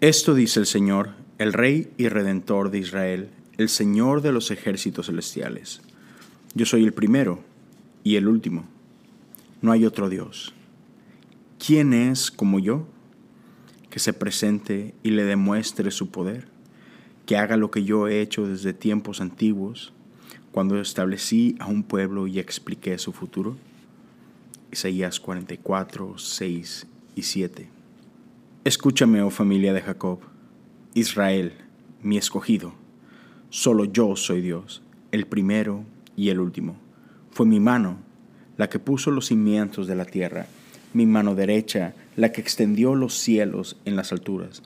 Esto dice el Señor, el Rey y Redentor de Israel, el Señor de los ejércitos celestiales. Yo soy el primero y el último. No hay otro Dios. ¿Quién es como yo? Que se presente y le demuestre su poder, que haga lo que yo he hecho desde tiempos antiguos, cuando establecí a un pueblo y expliqué su futuro. Isaías 44, 6 y 7. Escúchame, oh familia de Jacob, Israel, mi escogido. Solo yo soy Dios, el primero y el último. Fue mi mano la que puso los cimientos de la tierra, mi mano derecha la que extendió los cielos en las alturas.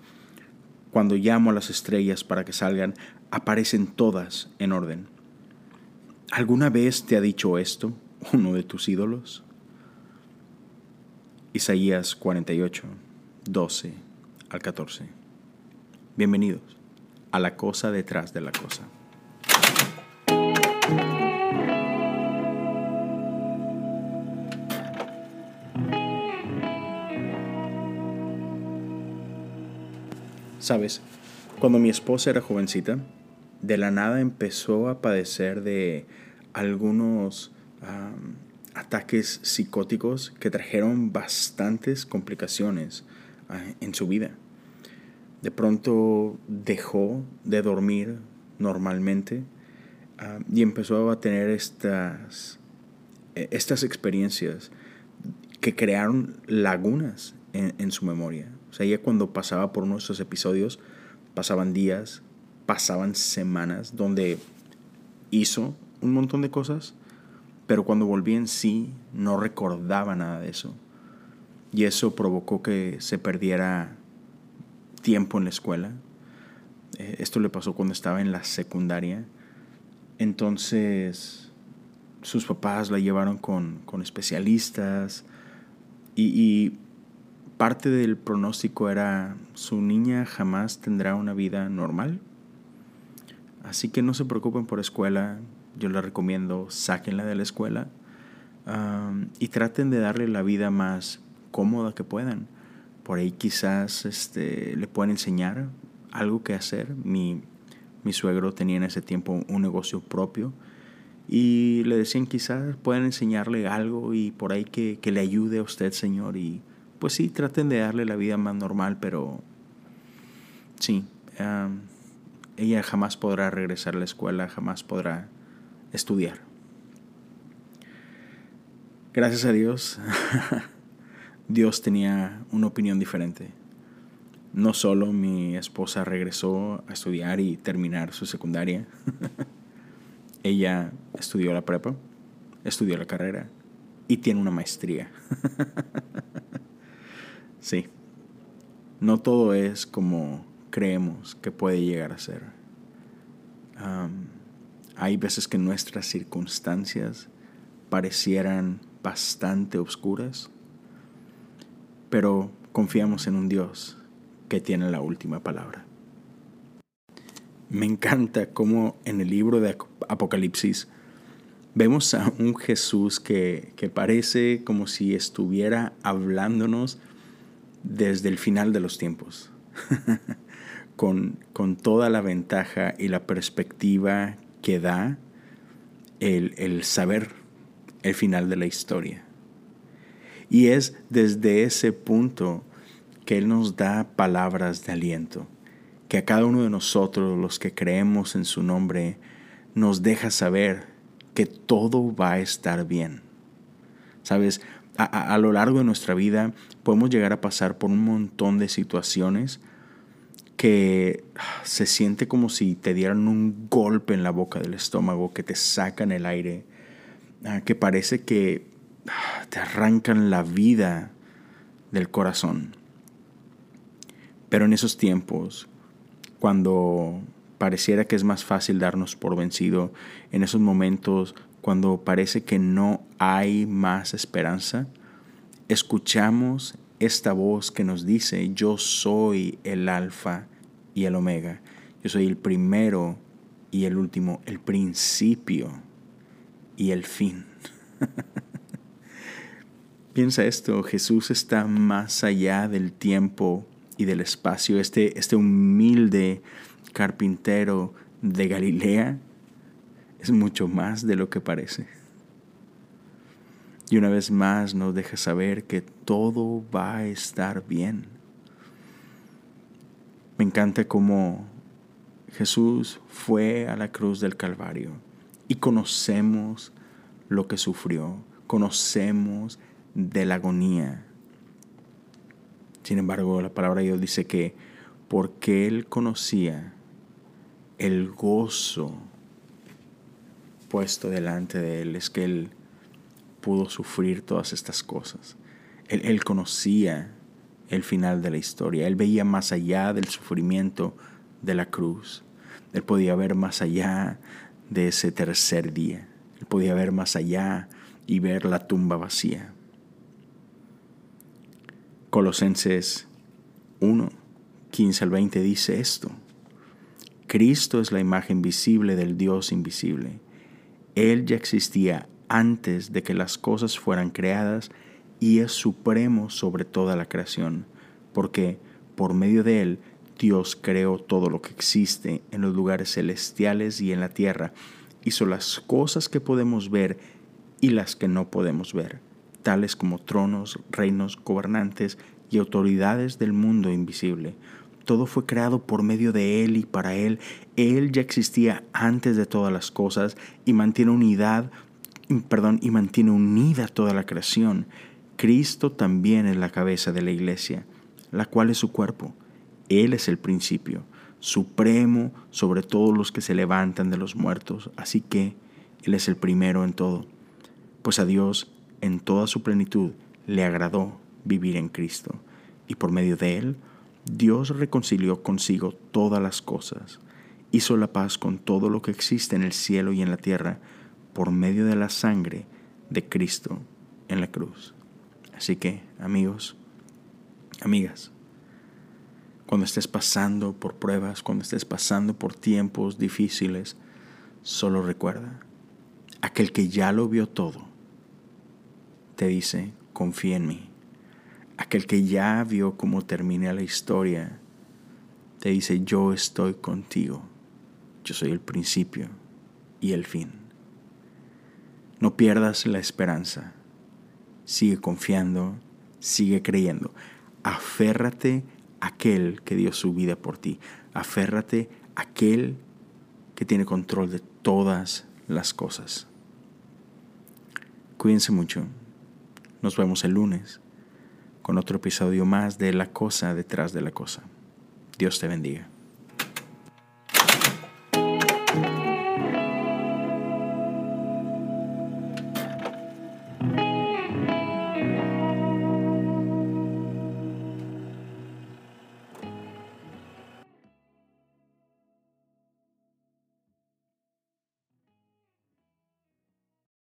Cuando llamo a las estrellas para que salgan, aparecen todas en orden. ¿Alguna vez te ha dicho esto uno de tus ídolos? Isaías 48 12 al 14. Bienvenidos a la cosa detrás de la cosa. Sabes, cuando mi esposa era jovencita, de la nada empezó a padecer de algunos ataques psicóticos que trajeron bastantes complicaciones en su vida. De pronto dejó de dormir normalmente ah, y empezó a tener estas, e, estas experiencias que crearon lagunas en, su memoria. O sea, ella cuando pasaba por uno de esos episodios, pasaban días, pasaban semanas donde hizo un montón de cosas, pero cuando volvía en sí no recordaba nada de eso y eso provocó que se perdiera tiempo en la escuela. Eh, esto le pasó cuando estaba en la secundaria. Entonces sus papás la llevaron con, especialistas y, y, parte del pronóstico era su niña jamás tendrá una vida normal. Así que no se preocupen por escuela, yo les recomiendo sáquenla de la escuela y traten de darle la vida más cómoda que puedan. Por ahí quizás este, le puedan enseñar algo que hacer. Mi, mi suegro tenía en ese tiempo un negocio propio y le decían quizás pueden enseñarle algo y por ahí que, que, le ayude a usted, Señor. Y pues sí, traten de darle la vida más normal, pero sí, ella jamás podrá regresar a la escuela, jamás podrá estudiar. Gracias a Dios. Dios tenía una opinión diferente. No solo mi esposa regresó a estudiar y terminar su secundaria, ella estudió la prepa, estudió la carrera y tiene una maestría. sí, no todo es como creemos que puede llegar a ser. hay veces que nuestras circunstancias parecieran bastante oscuras pero confiamos en un Dios que tiene la última palabra. Me encanta cómo en el libro de Apocalipsis vemos a un Jesús que, parece como si estuviera hablándonos desde el final de los tiempos, con, con, toda la ventaja y la perspectiva que da el, el saber el final de la historia. Y es desde ese punto que Él nos da palabras de aliento, que a cada uno de nosotros, los que creemos en su nombre, nos deja saber que todo va a estar bien. Sabes, a, lo largo de nuestra vida podemos llegar a pasar por un montón de situaciones que se siente como si te dieran un golpe en la boca del estómago, que te sacan el aire, ah, que parece que te arrancan la vida del corazón. Pero en esos tiempos, cuando pareciera que es más fácil darnos por vencido, en esos momentos cuando parece que no hay más esperanza, escuchamos esta voz que nos dice, yo soy el alfa y el omega, yo soy el primero y el último, el principio y el fin. Piensa esto, Jesús está más allá del tiempo y del espacio, este, este humilde carpintero de Galilea, es mucho más de lo que parece. Y una vez más nos deja saber que todo va a estar bien. Me encanta cómo Jesús fue a la cruz del Calvario y conocemos lo que sufrió, conocemos de la agonía. Sin embargo, la palabra de Dios dice que porque Él conocía el gozo puesto delante de Él, es que Él pudo sufrir todas estas cosas. Él, él conocía el final de la historia, Él veía más allá del sufrimiento de la cruz. Él podía ver más allá de ese tercer día. Él podía ver más allá y ver la tumba vacía. Colosenses 1, 15 al 20 dice esto. Cristo es la imagen visible del Dios invisible. Él ya existía antes de que las cosas fueran creadas y es supremo sobre toda la creación, porque por medio de Él Dios creó todo lo que existe en los lugares celestiales y en la tierra, hizo las cosas que podemos ver y las que no podemos ver, tales como tronos, reinos, gobernantes y autoridades del mundo invisible. Todo fue creado por medio de Él y para Él. Él ya existía antes de todas las cosas y mantiene unidad, perdón, y mantiene unida toda la creación. Cristo también es la cabeza de la iglesia, la cual es su cuerpo él es el principio, supremo sobre todos los que se levantan de los muertos, así que Él es el primero en todo. Pues a Dios, en toda su plenitud, le agradó vivir en Cristo, y por medio de Él, Dios reconcilió consigo todas las cosas, hizo la paz con todo lo que existe en el cielo y en la tierra, por medio de la sangre de Cristo en la cruz. Así que, amigos, amigas, cuando estés pasando por pruebas, cuando estés pasando por tiempos difíciles, solo recuerda, aquel que ya lo vio todo, te dice, confía en mí. Aquel que ya vio cómo termina la historia, te dice, yo estoy contigo. Yo soy el principio y el fin. No pierdas la esperanza. Sigue confiando, sigue creyendo. Aférrate aquel que dio su vida por ti. Aférrate a aquel que tiene control de todas las cosas. Cuídense mucho. Nos vemos el lunes con otro episodio más de La cosa detrás de la cosa. Dios te bendiga.